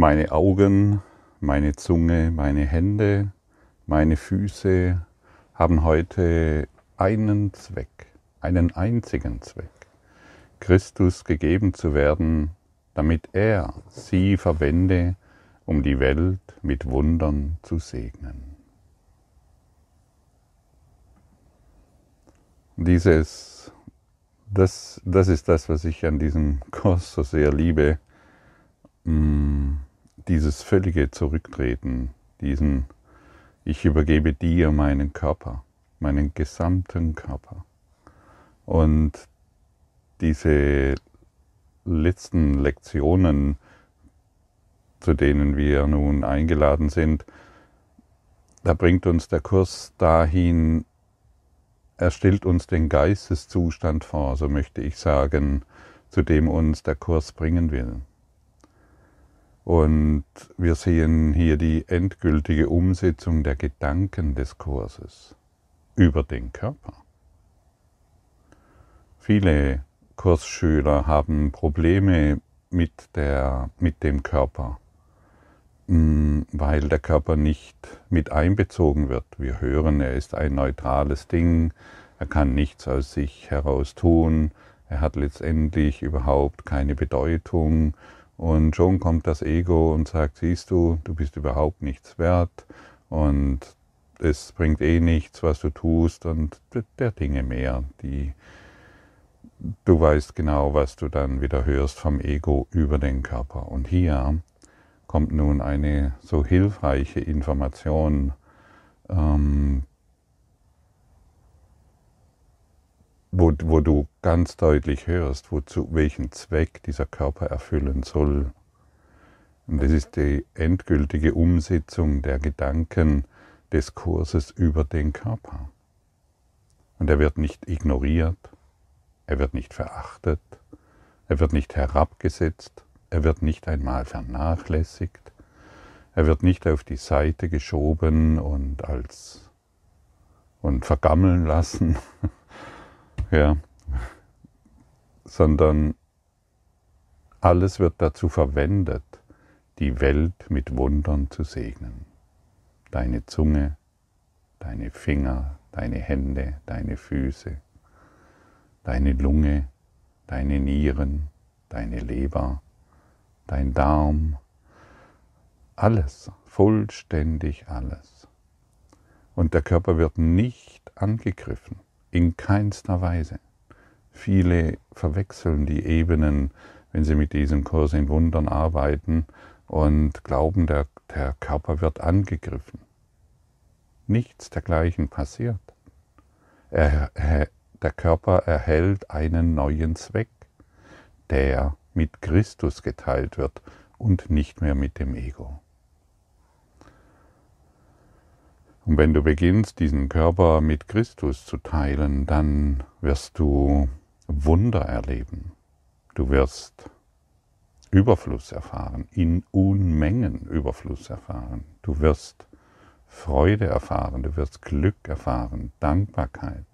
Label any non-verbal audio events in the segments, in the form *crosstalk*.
Meine Augen, meine Zunge, meine Hände, meine Füße haben heute einen Zweck, einen einzigen Zweck, Christus gegeben zu werden, damit er sie verwende, um die Welt mit Wundern zu segnen. Dieses, das, das ist das, was ich an diesem *laughs* Kurs so sehr liebe, mm, dieses völlige Zurücktreten, diesen, ich übergebe dir meinen Körper, meinen gesamten Körper. Und diese letzten Lektionen, zu denen wir nun eingeladen sind, da bringt uns der Kurs dahin, er stellt uns den Geisteszustand vor, so möchte ich sagen, zu dem uns der Kurs bringen will. Und wir sehen hier die endgültige Umsetzung der Gedanken des Kurses über den Körper. Viele Kursschüler haben Probleme mit, der, mit dem Körper, mm, weil der Körper nicht mit einbezogen wird. Wir hören, er ist ein neutrales Ding, er kann nichts aus sich heraus tun, er hat letztendlich überhaupt keine Bedeutung und schon kommt das Ego und sagt, siehst du, du bist überhaupt nichts wert und es bringt eh nichts, was du tust und der Dinge mehr, die du weißt genau, was du dann wieder hörst vom Ego über den Körper. Und hier kommt nun eine so hilfreiche Information, ähm, wo, wo du ganz deutlich hörst, wozu, welchen Zweck dieser Körper erfüllen soll. Und das ist die endgültige Umsetzung der Gedanken des Kurses über den Körper. Und er wird nicht ignoriert, er wird nicht verachtet, er wird nicht herabgesetzt, er wird nicht einmal vernachlässigt, er wird nicht auf die Seite geschoben und als und vergammeln lassen, *laughs* ja, sondern alles wird dazu verwendet, die Welt mit Wundern zu segnen. Deine Zunge, deine Finger, deine Hände, deine Füße, deine Lunge, deine Nieren, deine Leber, dein Darm, alles, vollständig alles. Und der Körper wird nicht angegriffen, in keinster Weise. Viele verwechseln die Ebenen, wenn sie mit diesem Kurs in Wundern arbeiten und glauben, der, der Körper wird angegriffen. Nichts dergleichen passiert. Er, er, der Körper erhält einen neuen Zweck, der mit Christus geteilt wird und nicht mehr mit dem Ego. Und wenn du beginnst, diesen Körper mit Christus zu teilen, dann wirst du Wunder erleben. Du wirst Überfluss erfahren, in Unmengen Überfluss erfahren. Du wirst Freude erfahren, du wirst Glück erfahren, Dankbarkeit.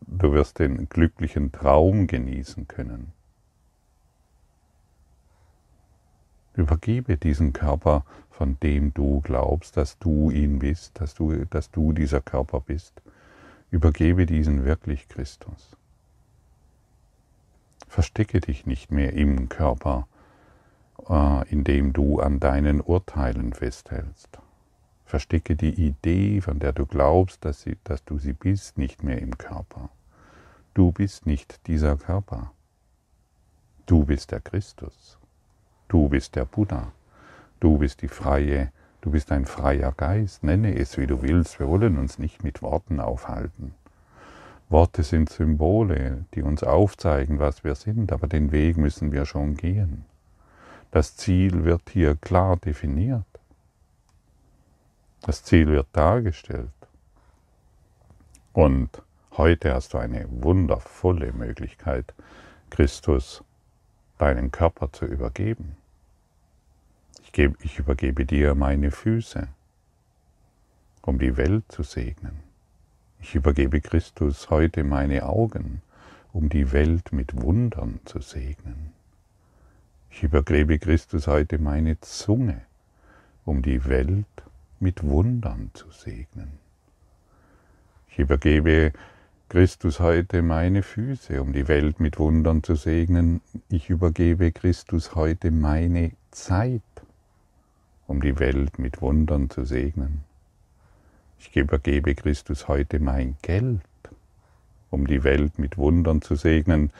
Du wirst den glücklichen Traum genießen können. Übergebe diesen Körper, von dem du glaubst, dass du ihn bist, dass du, dass du dieser Körper bist. Übergebe diesen wirklich Christus. Verstecke dich nicht mehr im Körper, äh, indem du an deinen Urteilen festhältst. Verstecke die Idee, von der du glaubst, dass, sie, dass du sie bist, nicht mehr im Körper. Du bist nicht dieser Körper. Du bist der Christus. Du bist der Buddha. Du bist die freie, du bist ein freier Geist. Nenne es, wie du willst. Wir wollen uns nicht mit Worten aufhalten. Worte sind Symbole, die uns aufzeigen, was wir sind, aber den Weg müssen wir schon gehen. Das Ziel wird hier klar definiert. Das Ziel wird dargestellt. Und Heute hast du eine wundervolle Möglichkeit, Christus deinen Körper zu übergeben. Ich, gebe, ich übergebe dir meine Füße, um die Welt zu segnen. Ich übergebe Christus heute meine Augen, um die Welt mit Wundern zu segnen. Ich übergebe Christus heute meine Zunge, um die Welt mit Wundern zu segnen. Ich übergebe Christus heute meine Füße, um die Welt mit Wundern zu segnen. Ich übergebe Christus heute meine Zeit, um die Welt mit Wundern zu segnen. Ich übergebe Christus heute mein Geld, um die Welt mit Wundern zu segnen.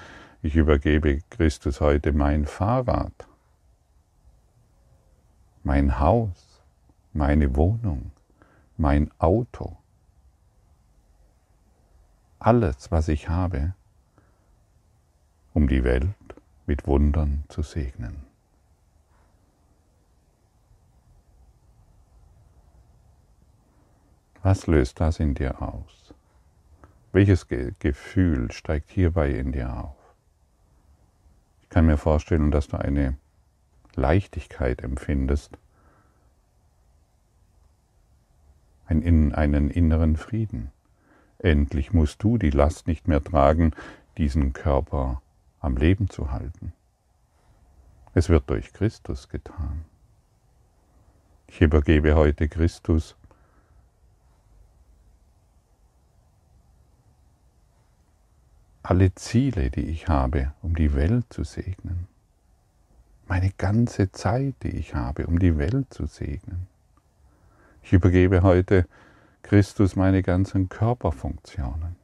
Ich übergebe Christus heute mein Fahrrad, mein Haus, meine Wohnung, mein Auto, alles, was ich habe, um die Welt mit Wundern zu segnen. Was löst das in dir aus? Welches Ge Gefühl steigt hierbei in dir auf? Ich kann mir vorstellen, dass du eine Leichtigkeit empfindest, einen inneren Frieden. Endlich musst du die Last nicht mehr tragen, diesen Körper am Leben zu halten. Es wird durch Christus getan. Ich übergebe heute Christus alle Ziele, die ich habe, um die Welt zu segnen. Meine ganze Zeit, die ich habe, um die Welt zu segnen. Ich übergebe heute Christus meine ganzen Körperfunktionen,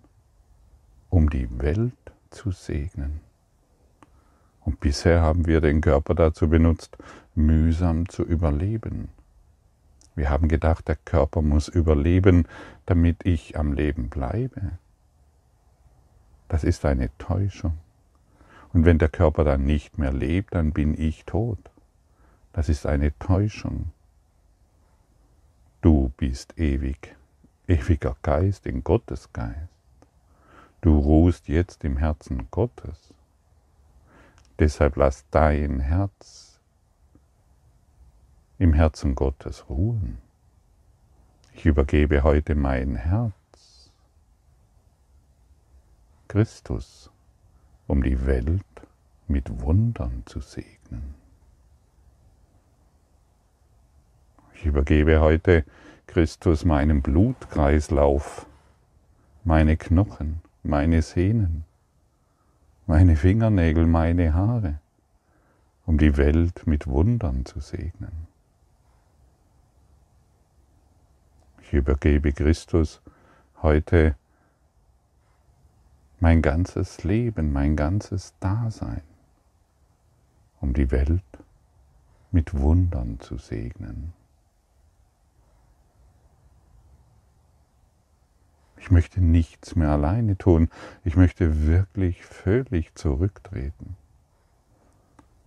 um die Welt zu segnen. Und bisher haben wir den Körper dazu benutzt, mühsam zu überleben. Wir haben gedacht, der Körper muss überleben, damit ich am Leben bleibe. Das ist eine Täuschung. Und wenn der Körper dann nicht mehr lebt, dann bin ich tot. Das ist eine Täuschung. Du bist ewig ewiger Geist, in Gottes Geist. Du ruhst jetzt im Herzen Gottes. Deshalb lass dein Herz im Herzen Gottes ruhen. Ich übergebe heute mein Herz Christus, um die Welt mit Wundern zu segnen. Ich übergebe heute Christus meinen Blutkreislauf, meine Knochen, meine Sehnen, meine Fingernägel, meine Haare, um die Welt mit Wundern zu segnen. Ich übergebe Christus heute mein ganzes Leben, mein ganzes Dasein, um die Welt mit Wundern zu segnen. Ich möchte nichts mehr alleine tun. Ich möchte wirklich völlig zurücktreten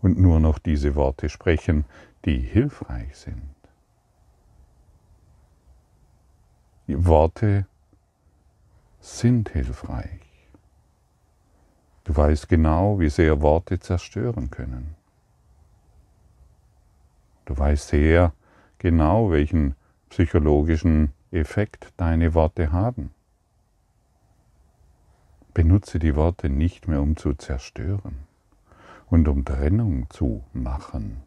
und nur noch diese Worte sprechen, die hilfreich sind. Die Worte sind hilfreich. Du weißt genau, wie sehr Worte zerstören können. Du weißt sehr genau, welchen psychologischen Effekt deine Worte haben. Benutze die Worte nicht mehr, um zu zerstören und um Trennung zu machen.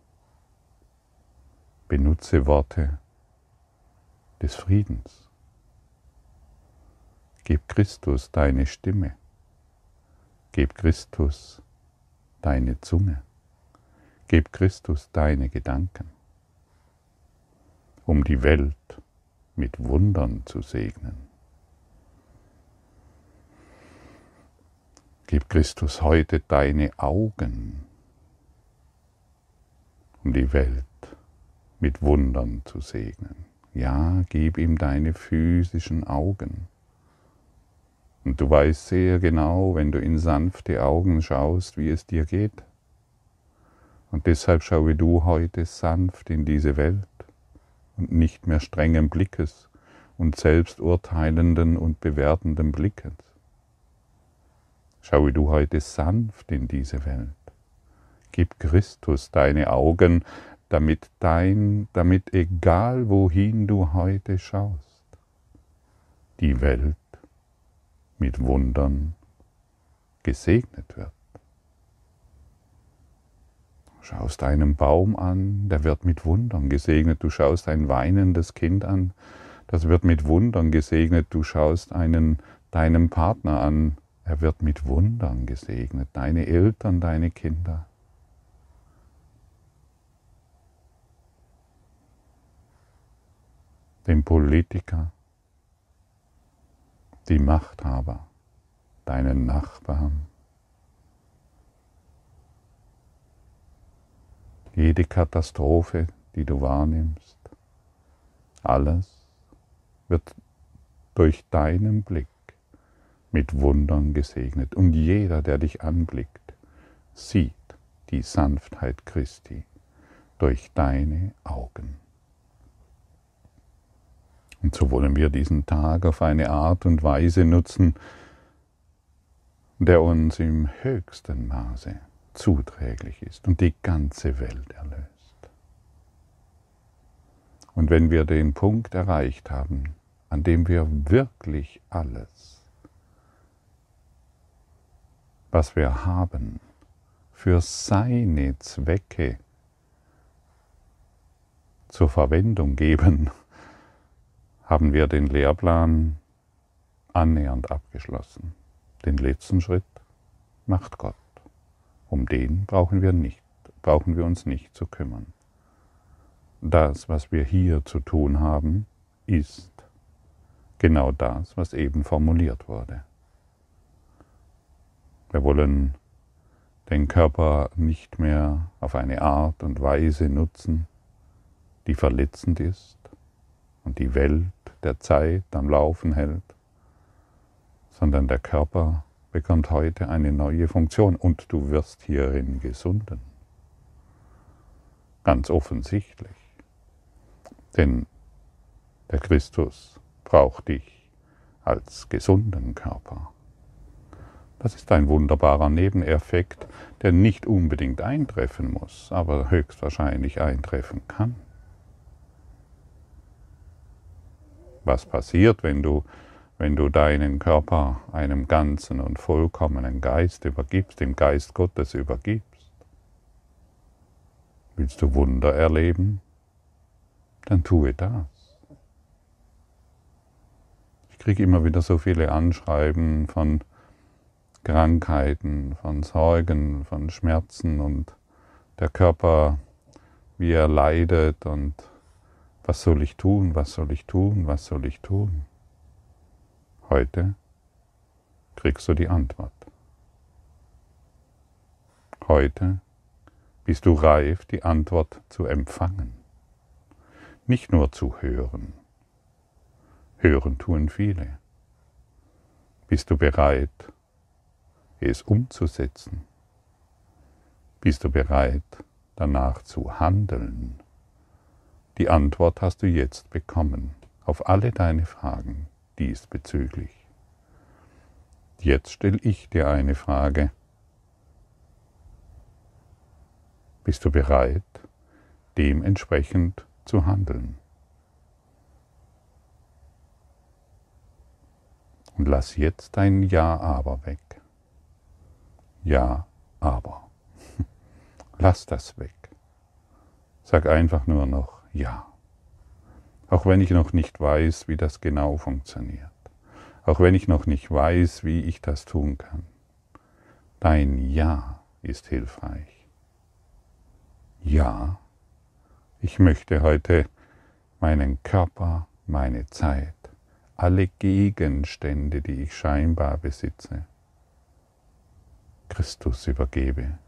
Benutze Worte des Friedens. Gib Christus deine Stimme. Gib Christus deine Zunge. Gib Christus deine Gedanken, um die Welt mit Wundern zu segnen. Gib Christus heute deine Augen, um die Welt mit Wundern zu segnen. Ja, gib ihm deine physischen Augen. Und du weißt sehr genau, wenn du in sanfte Augen schaust, wie es dir geht. Und deshalb schaue du heute sanft in diese Welt und nicht mehr strengen Blickes und selbsturteilenden und bewertenden Blickes. Schaue du heute sanft in diese Welt. Gib Christus deine Augen, damit dein, damit egal wohin du heute schaust, die Welt mit Wundern gesegnet wird. schaust einen Baum an, der wird mit Wundern gesegnet. Du schaust ein weinendes Kind an, das wird mit Wundern gesegnet. Du schaust einen, deinen Partner an, er wird mit Wundern gesegnet. Deine Eltern, deine Kinder. Den Politiker, die Machthaber, deinen Nachbarn, jede Katastrophe, die du wahrnimmst, alles wird durch deinen Blick mit Wundern gesegnet. Und jeder, der dich anblickt, sieht die Sanftheit Christi durch deine Augen. Und so wollen wir diesen Tag auf eine Art und Weise nutzen, der uns im höchsten Maße zuträglich ist und die ganze Welt erlöst. Und wenn wir den Punkt erreicht haben, an dem wir wirklich alles, was wir haben, für seine Zwecke zur Verwendung geben, haben wir den Lehrplan annähernd abgeschlossen. Den letzten Schritt macht Gott. Um den brauchen wir nicht, brauchen wir uns nicht zu kümmern. Das, was wir hier zu tun haben, ist genau das, was eben formuliert wurde. Wir wollen den Körper nicht mehr auf eine Art und Weise nutzen, die verletzend ist und die Welt der Zeit am Laufen hält, sondern der Körper bekommt heute eine neue Funktion und du wirst hierin gesunden. Ganz offensichtlich. Denn der Christus braucht dich als gesunden Körper. Das ist ein wunderbarer Nebeneffekt, der nicht unbedingt eintreffen muss, aber höchstwahrscheinlich eintreffen kann. Was passiert, wenn du, wenn du deinen Körper einem ganzen und vollkommenen Geist übergibst, dem Geist Gottes übergibst. Willst du Wunder erleben? Dann tue das. Ich kriege immer wieder so viele Anschreiben von Krankheiten, von Sorgen, von Schmerzen und der Körper, wie er leidet und was soll ich tun? Was soll ich tun? Was soll ich tun? Heute kriegst du die Antwort. Heute bist du reif, die Antwort zu empfangen. Nicht nur zu hören. Hören tun viele. Bist du bereit, es umzusetzen? Bist du bereit, danach zu handeln? Die Antwort hast du jetzt bekommen auf alle deine Fragen diesbezüglich. Jetzt stelle ich dir eine Frage. Bist du bereit, dementsprechend zu handeln? Und lass jetzt dein Ja aber weg. Ja, aber. *laughs* Lass das weg. Sag einfach nur noch ja. Auch wenn ich noch nicht weiß, wie das genau funktioniert. Auch wenn ich noch nicht weiß, wie ich das tun kann. Dein Ja ist hilfreich. Ja, ich möchte heute meinen Körper, meine Zeit, alle Gegenstände, die ich scheinbar besitze, Christus übergebe,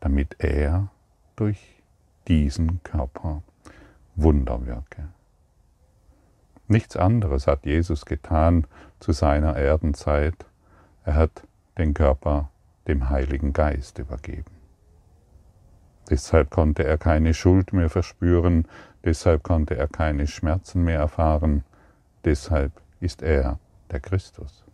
damit er durch diesen Körper Wunderwerke. Nichts anderes hat Jesus getan zu seiner Erdenzeit. Er hat den Körper dem Heiligen Geist übergeben. Deshalb konnte er keine Schuld mehr verspüren, deshalb konnte er keine Schmerzen mehr erfahren, deshalb ist er der Christus.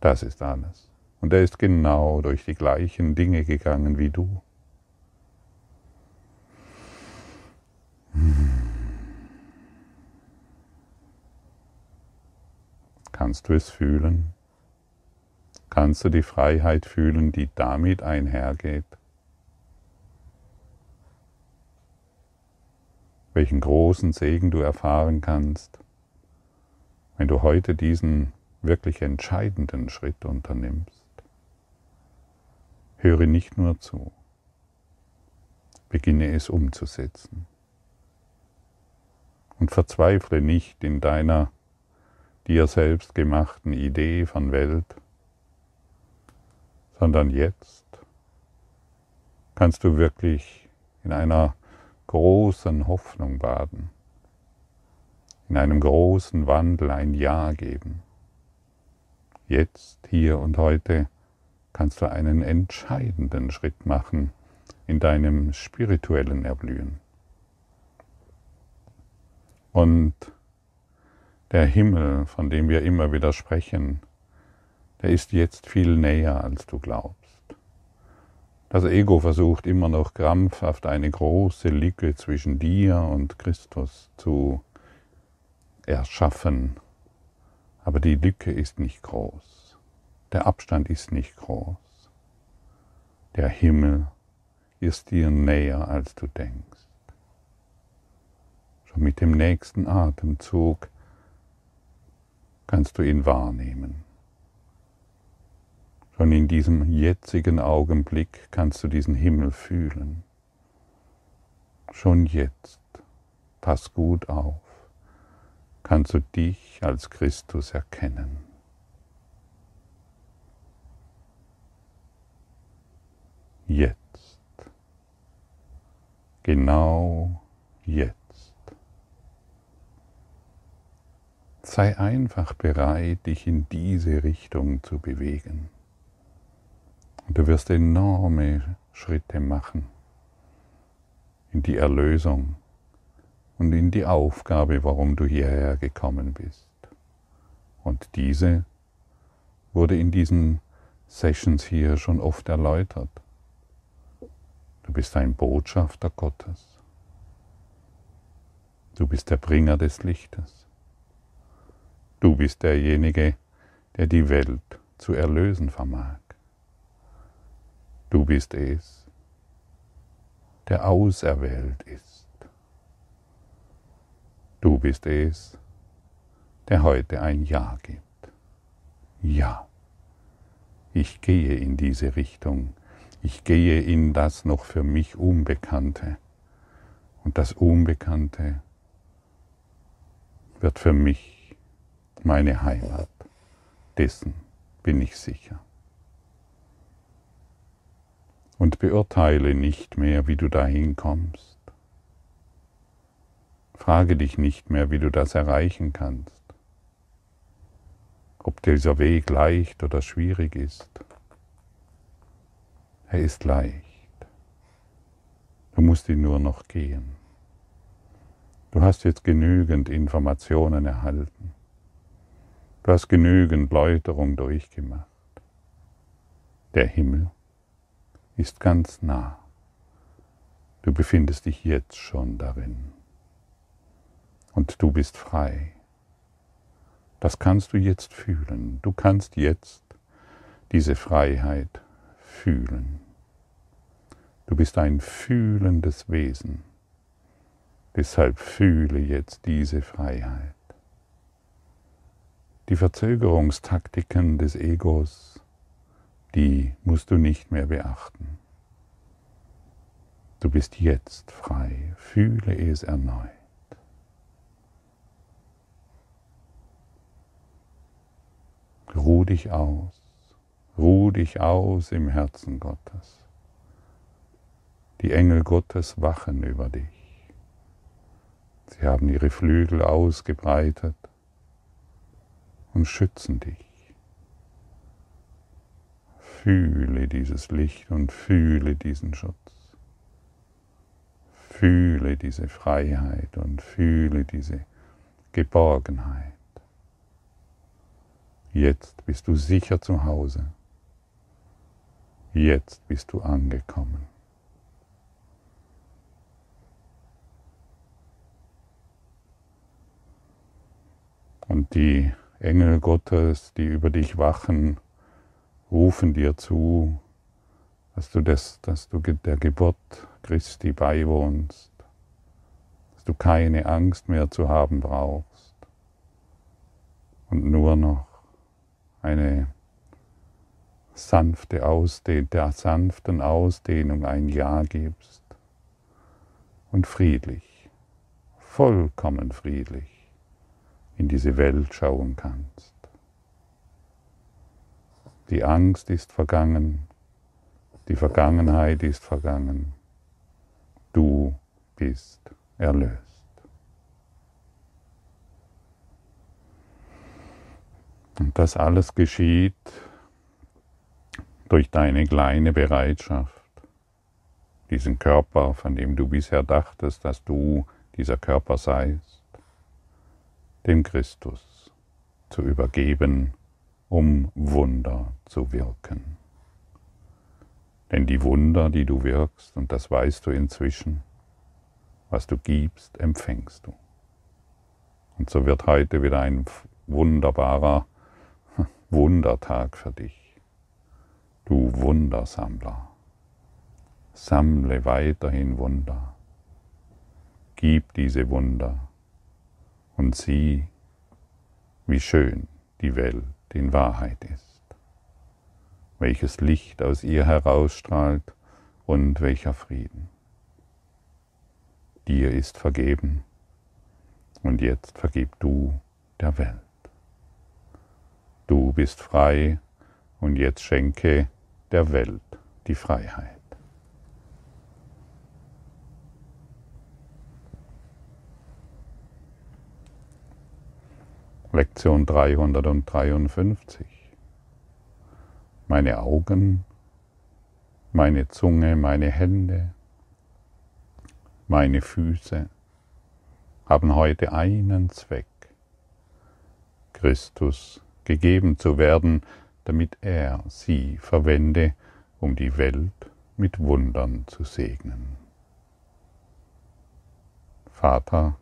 Das ist alles. Und er ist genau durch die gleichen Dinge gegangen wie du. Kannst du es fühlen? Kannst du die Freiheit fühlen, die damit einhergeht? Welchen großen Segen du erfahren kannst, wenn du heute diesen wirklich entscheidenden Schritt unternimmst. Höre nicht nur zu, beginne es umzusetzen. Und verzweifle nicht in deiner dir selbst gemachten Idee von Welt, sondern jetzt kannst du wirklich in einer großen Hoffnung baden, in einem großen Wandel ein Ja geben. Jetzt, hier und heute kannst du einen entscheidenden Schritt machen in deinem spirituellen Erblühen. Und der Himmel, von dem wir immer wieder sprechen, der ist jetzt viel näher, als du glaubst. Das Ego versucht immer noch krampfhaft eine große Lücke zwischen dir und Christus zu erschaffen. Aber die Lücke ist nicht groß. Der Abstand ist nicht groß. Der Himmel ist dir näher, als du denkst. Mit dem nächsten Atemzug kannst du ihn wahrnehmen. Schon in diesem jetzigen Augenblick kannst du diesen Himmel fühlen. Schon jetzt, pass gut auf, kannst du dich als Christus erkennen. Jetzt, genau jetzt. Sei einfach bereit, dich in diese Richtung zu bewegen. Und du wirst enorme Schritte machen in die Erlösung und in die Aufgabe, warum du hierher gekommen bist. Und diese wurde in diesen Sessions hier schon oft erläutert. Du bist ein Botschafter Gottes. Du bist der Bringer des Lichtes. Du bist derjenige, der die Welt zu erlösen vermag. Du bist es, der auserwählt ist. Du bist es, der heute ein Ja gibt. Ja, ich gehe in diese Richtung. Ich gehe in das noch für mich Unbekannte. Und das Unbekannte wird für mich meine Heimat. Dessen bin ich sicher und beurteile nicht mehr, wie du dahin kommst. Frage dich nicht mehr, wie du das erreichen kannst, ob dieser Weg leicht oder schwierig ist. Er ist leicht. Du musst ihn nur noch gehen. Du hast jetzt genügend Informationen erhalten. Du hast genügend Läuterung durchgemacht. Der Himmel ist ganz nah. Du befindest dich jetzt schon darin. Und du bist frei. Das kannst du jetzt fühlen. Du kannst jetzt diese Freiheit fühlen. Du bist ein fühlendes Wesen. Deshalb fühle jetzt diese Freiheit. Die Verzögerungstaktiken des Egos die musst du nicht mehr beachten. Du bist jetzt frei, fühle es erneut. Ruh dich aus, ruh dich aus im Herzen Gottes. Die Engel Gottes wachen über dich. Sie haben ihre Flügel ausgebreitet und schützen dich. Fühle dieses Licht und fühle diesen Schutz. Fühle diese Freiheit und fühle diese Geborgenheit. Jetzt bist du sicher zu Hause. Jetzt bist du angekommen. Und die Engel Gottes, die über dich wachen, rufen dir zu, dass du, das, dass du der Geburt Christi beiwohnst, dass du keine Angst mehr zu haben brauchst. Und nur noch eine sanfte Ausdehnung, der sanften Ausdehnung ein Ja gibst. Und friedlich, vollkommen friedlich in diese Welt schauen kannst. Die Angst ist vergangen, die Vergangenheit ist vergangen, du bist erlöst. Und das alles geschieht durch deine kleine Bereitschaft, diesen Körper, von dem du bisher dachtest, dass du dieser Körper seist, dem Christus zu übergeben, um Wunder zu wirken. Denn die Wunder, die du wirkst, und das weißt du inzwischen, was du gibst, empfängst du. Und so wird heute wieder ein wunderbarer *laughs* Wundertag für dich du Wundersammler. Sammle weiterhin Wunder. Gib diese Wunder und sieh, wie schön die Welt in Wahrheit ist, welches Licht aus ihr herausstrahlt und welcher Frieden. Dir ist vergeben und jetzt vergib du der Welt. Du bist frei und jetzt schenke der Welt die Freiheit. Lektion 353. Meine Augen, meine Zunge, meine Hände, meine Füße haben heute einen Zweck, Christus gegeben zu werden, damit er sie verwende, um die Welt mit Wundern zu segnen. Vater,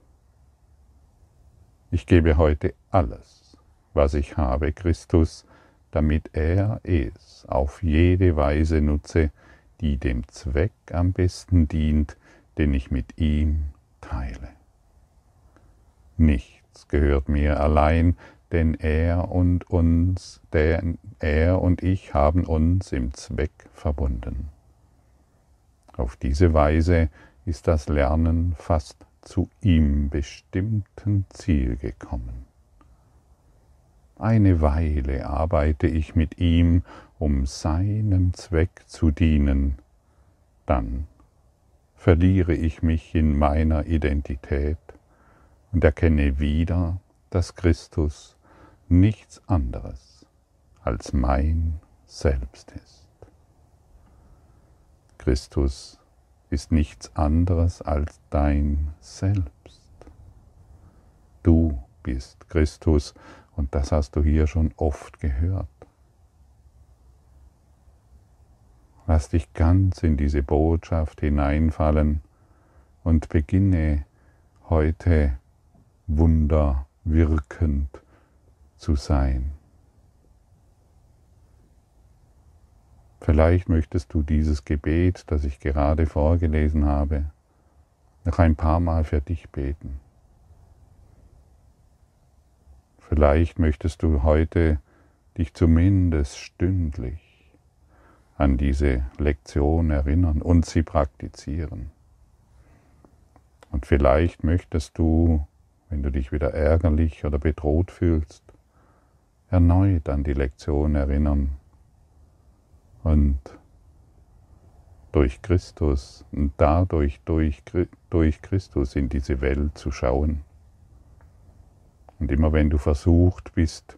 ich gebe heute alles, was ich habe, Christus, damit er es auf jede Weise nutze, die dem Zweck am besten dient, den ich mit ihm teile. Nichts gehört mir allein, denn er und uns, denn er und ich haben uns im Zweck verbunden. Auf diese Weise ist das Lernen fast zu ihm bestimmten Ziel gekommen. Eine Weile arbeite ich mit ihm, um seinem Zweck zu dienen, dann verliere ich mich in meiner Identität und erkenne wieder, dass Christus nichts anderes als mein Selbst ist. Christus ist nichts anderes als dein Selbst. Du bist Christus und das hast du hier schon oft gehört. Lass dich ganz in diese Botschaft hineinfallen und beginne heute wunderwirkend zu sein. Vielleicht möchtest du dieses Gebet, das ich gerade vorgelesen habe, noch ein paar Mal für dich beten. Vielleicht möchtest du heute dich zumindest stündlich an diese Lektion erinnern und sie praktizieren. Und vielleicht möchtest du wenn du dich wieder ärgerlich oder bedroht fühlst, erneut an die Lektion erinnern und durch Christus und dadurch durch, durch Christus in diese Welt zu schauen. Und immer wenn du versucht bist,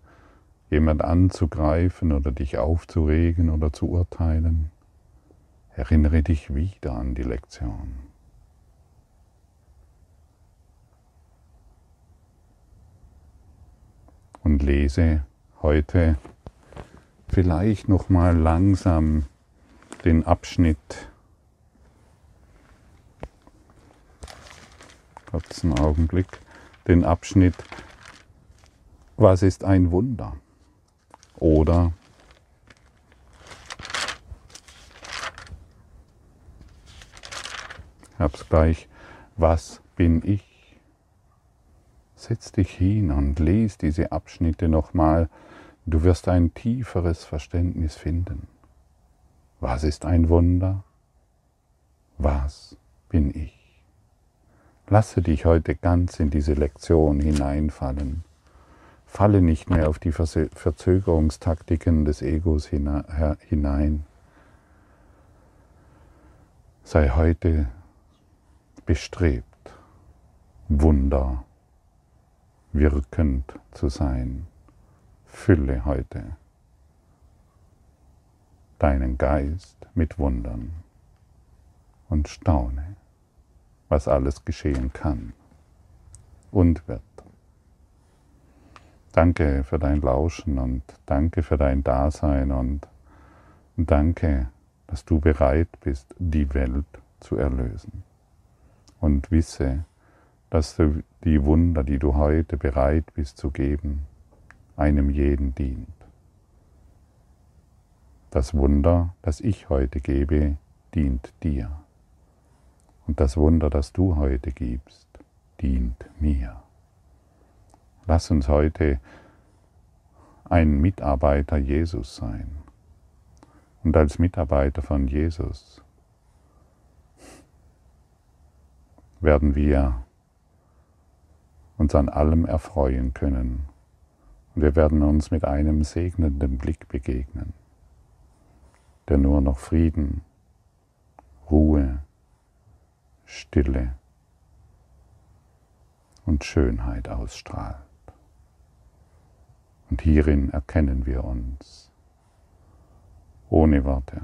jemand anzugreifen oder dich aufzuregen oder zu urteilen, erinnere dich wieder an die Lektion. und lese heute vielleicht noch mal langsam den Abschnitt. Kurzen Augenblick. Den Abschnitt Was ist ein Wunder? Oder hab's gleich, was bin ich? Setz dich hin und lies diese Abschnitte nochmal. Du wirst ein tieferes Verständnis finden. Was ist ein Wunder? Was bin ich? Lasse dich heute ganz in diese Lektion hineinfallen. Falle nicht mehr auf die Verzögerungstaktiken des Egos hinein. Sei heute bestrebt, Wunder wirkend zu sein. Fülle heute deinen Geist mit Wundern und staune, was alles geschehen kann und wird. Danke für dein Lauschen und danke für dein Dasein und danke, dass du bereit bist, die Welt zu erlösen. Und wisse, dass du die Wunder, die du heute bereit bist zu geben, einem jeden dient. Das Wunder, das ich heute gebe, dient dir. Und das Wunder, das du heute gibst, dient mir. Lass uns heute ein Mitarbeiter Jesus sein. Und als Mitarbeiter von Jesus werden wir uns an allem erfreuen können. Und wir werden uns mit einem segnenden Blick begegnen, der nur noch Frieden, Ruhe, Stille und Schönheit ausstrahlt. Und hierin erkennen wir uns ohne Worte,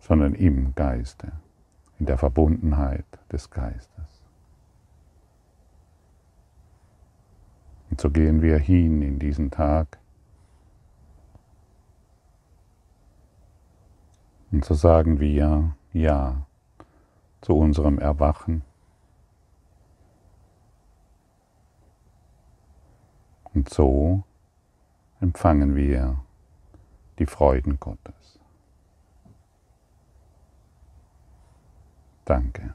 sondern im Geiste, in der Verbundenheit des Geistes. Und so gehen wir hin in diesen Tag und so sagen wir Ja zu unserem Erwachen Und so empfangen wir die Freuden Gottes. Danke.